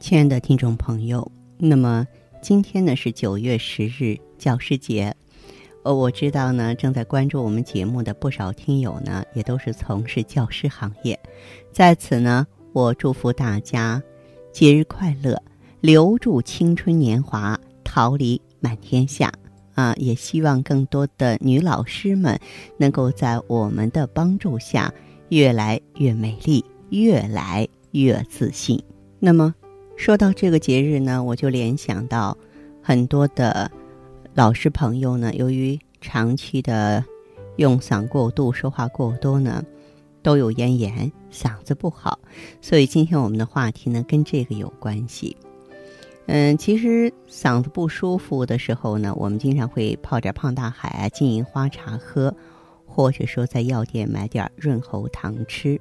亲爱的听众朋友，那么今天呢是九月十日教师节，呃，我知道呢正在关注我们节目的不少听友呢也都是从事教师行业，在此呢我祝福大家节日快乐，留住青春年华，桃李满天下啊！也希望更多的女老师们能够在我们的帮助下越来越美丽，越来越自信。那么。说到这个节日呢，我就联想到很多的老师朋友呢，由于长期的用嗓过度、说话过多呢，都有咽炎，嗓子不好。所以今天我们的话题呢，跟这个有关系。嗯，其实嗓子不舒服的时候呢，我们经常会泡点胖大海啊、金银花茶喝，或者说在药店买点润喉糖吃，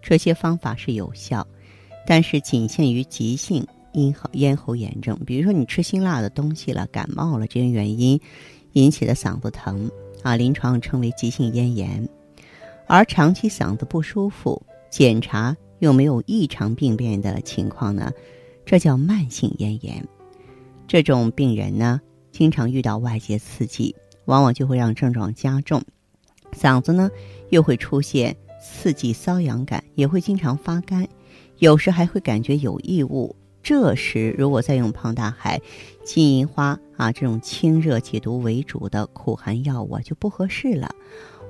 这些方法是有效。但是仅限于急性咽喉咽喉炎症，比如说你吃辛辣的东西了、感冒了这些原因引起的嗓子疼啊，临床称为急性咽炎。而长期嗓子不舒服，检查又没有异常病变的情况呢，这叫慢性咽炎。这种病人呢，经常遇到外界刺激，往往就会让症状加重，嗓子呢又会出现刺激瘙痒感，也会经常发干。有时还会感觉有异物，这时如果再用胖大海、金银花啊这种清热解毒为主的苦寒药物就不合适了，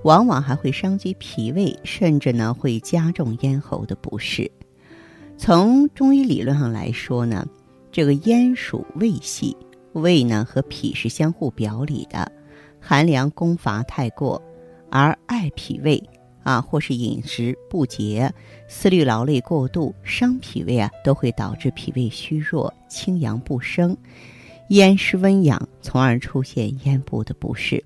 往往还会伤及脾胃，甚至呢会加重咽喉的不适。从中医理论上来说呢，这个咽属胃系，胃呢和脾是相互表里的，寒凉攻伐太过，而爱脾胃。啊，或是饮食不节、思虑劳累过度，伤脾胃啊，都会导致脾胃虚弱、清阳不升，咽湿温痒，从而出现咽部的不适。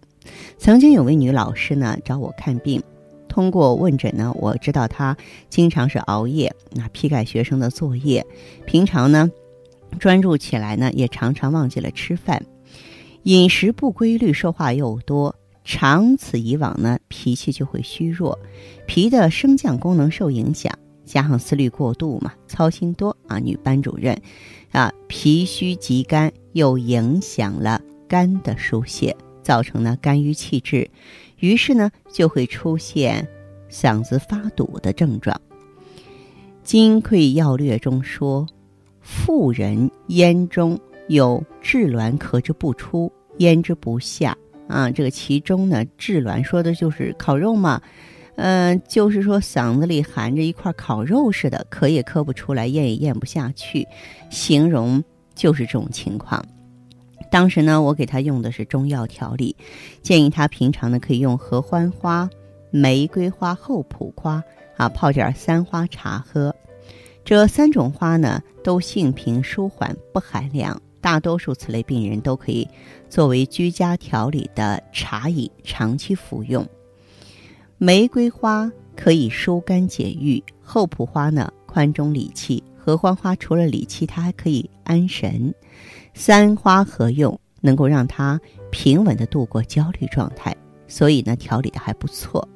曾经有位女老师呢找我看病，通过问诊呢，我知道她经常是熬夜，那批改学生的作业，平常呢专注起来呢，也常常忘记了吃饭，饮食不规律，说话又多。长此以往呢，脾气就会虚弱，脾的升降功能受影响，加上思虑过度嘛，操心多啊。女班主任，啊，脾虚极肝，又影响了肝的疏泄，造成呢肝郁气滞，于是呢就会出现嗓子发堵的症状。《金匮要略》中说，妇人咽中有滞挛，咳之不出，咽之不下。啊，这个其中呢，炙挛说的就是烤肉嘛，嗯，就是说嗓子里含着一块烤肉似的，咳也咳不出来，咽也咽不下去，形容就是这种情况。当时呢，我给他用的是中药调理，建议他平常呢可以用合欢花、玫瑰花、厚朴花啊泡点三花茶喝，这三种花呢都性平舒缓，不寒凉。大多数此类病人都可以作为居家调理的茶饮，长期服用。玫瑰花可以疏肝解郁，厚朴花呢宽中理气，合欢花除了理气，它还可以安神。三花合用，能够让他平稳的度过焦虑状态，所以呢调理的还不错。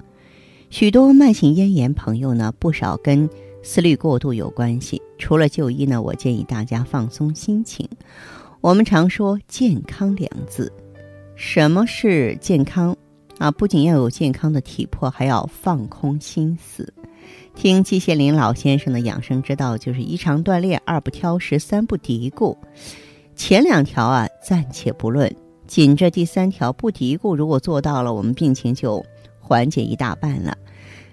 许多慢性咽炎朋友呢，不少跟思虑过度有关系。除了就医呢，我建议大家放松心情。我们常说“健康”两字，什么是健康啊？不仅要有健康的体魄，还要放空心思。听季羡林老先生的养生之道，就是一常锻炼，二不挑食，三不嘀咕。前两条啊，暂且不论，紧着第三条不嘀咕，如果做到了，我们病情就缓解一大半了。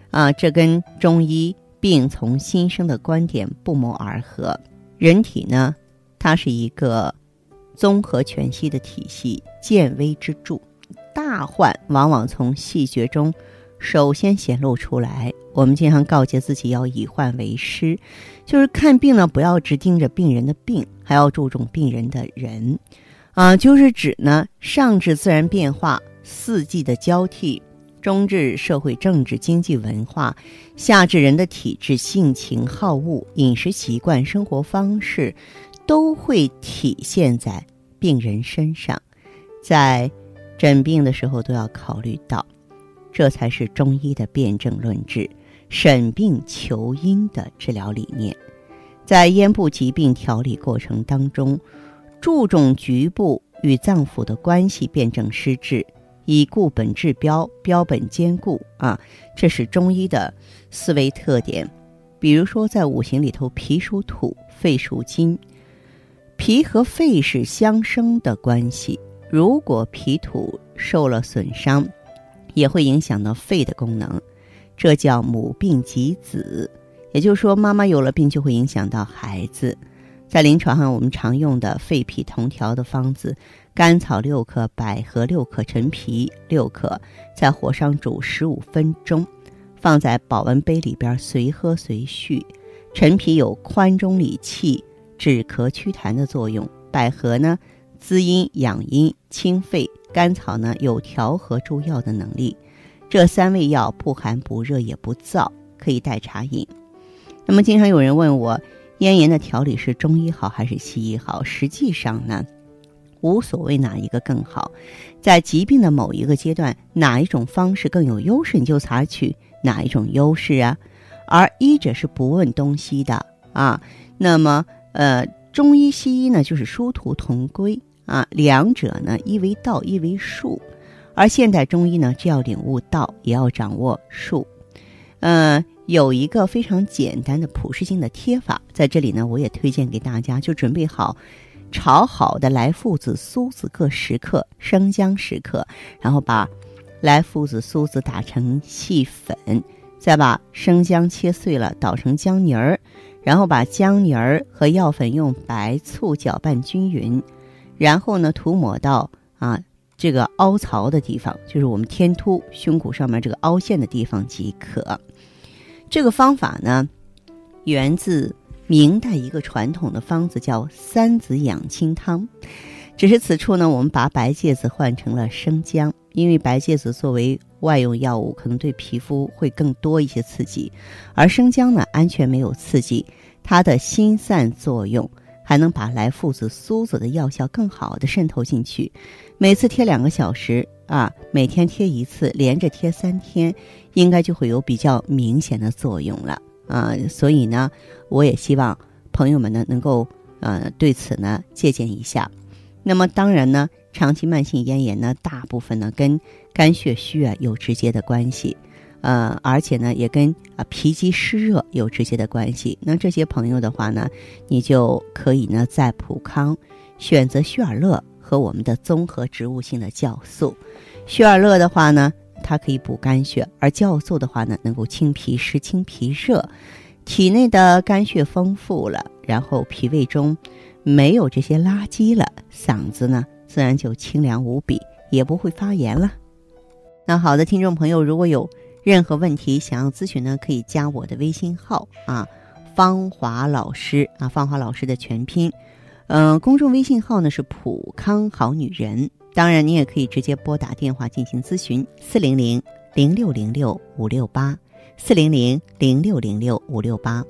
啊，这跟中医病从心生的观点不谋而合。人体呢，它是一个。综合全息的体系，见微知著，大患往往从细节中首先显露出来。我们经常告诫自己要以患为师，就是看病呢，不要只盯着病人的病，还要注重病人的人。啊，就是指呢，上至自然变化、四季的交替，中至社会政治经济文化，下至人的体质、性情、好恶、饮食习惯、生活方式，都会体现在病人身上。在诊病的时候都要考虑到，这才是中医的辨证论治。审病求因的治疗理念，在咽部疾病调理过程当中，注重局部与脏腑的关系，辨证施治，以固本治标，标本兼顾啊，这是中医的思维特点。比如说，在五行里头，脾属土，肺属金，脾和肺是相生的关系。如果脾土受了损伤，也会影响到肺的功能。这叫母病及子，也就是说，妈妈有了病就会影响到孩子。在临床上，我们常用的肺脾同调的方子：甘草六克、百合六克、陈皮六克，在火上煮十五分钟，放在保温杯里边，随喝随续。陈皮有宽中理气、止咳祛痰的作用；百合呢，滋阴养阴、清肺；甘草呢，有调和诸药的能力。这三味药不寒不热也不燥，可以代茶饮。那么，经常有人问我，咽炎的调理是中医好还是西医好？实际上呢，无所谓哪一个更好，在疾病的某一个阶段，哪一种方式更有优势，你就采取哪一种优势啊。而医者是不问东西的啊。那么，呃，中医西医呢，就是殊途同归啊。两者呢，一为道，一为术。而现代中医呢，既要领悟道，也要掌握术。呃，有一个非常简单的普适性的贴法，在这里呢，我也推荐给大家。就准备好炒好的莱附子、苏子各十克，生姜十克，然后把莱附子、苏子打成细粉，再把生姜切碎了捣成姜泥儿，然后把姜泥儿和药粉用白醋搅拌均匀，然后呢，涂抹到啊。这个凹槽的地方，就是我们天突胸骨上面这个凹陷的地方即可。这个方法呢，源自明代一个传统的方子，叫三子养亲汤。只是此处呢，我们把白芥子换成了生姜，因为白芥子作为外用药物，可能对皮肤会更多一些刺激，而生姜呢，安全没有刺激，它的辛散作用。还能把来附子、苏子的药效更好的渗透进去。每次贴两个小时啊，每天贴一次，连着贴三天，应该就会有比较明显的作用了啊。所以呢，我也希望朋友们呢能够呃对此呢借鉴一下。那么当然呢，长期慢性咽炎呢，大部分呢跟肝血虚啊有直接的关系。呃，而且呢，也跟啊脾积湿热有直接的关系。那这些朋友的话呢，你就可以呢在普康选择血尔乐和我们的综合植物性的酵素。血尔乐的话呢，它可以补肝血，而酵素的话呢，能够清脾湿、清脾热。体内的肝血丰富了，然后脾胃中没有这些垃圾了，嗓子呢自然就清凉无比，也不会发炎了。那好的，听众朋友，如果有。任何问题想要咨询呢，可以加我的微信号啊，芳华老师啊，芳华老师的全拼，嗯，公众微信号呢是普康好女人。当然，你也可以直接拨打电话进行咨询，四零零零六零六五六八，四零零零六零六五六八。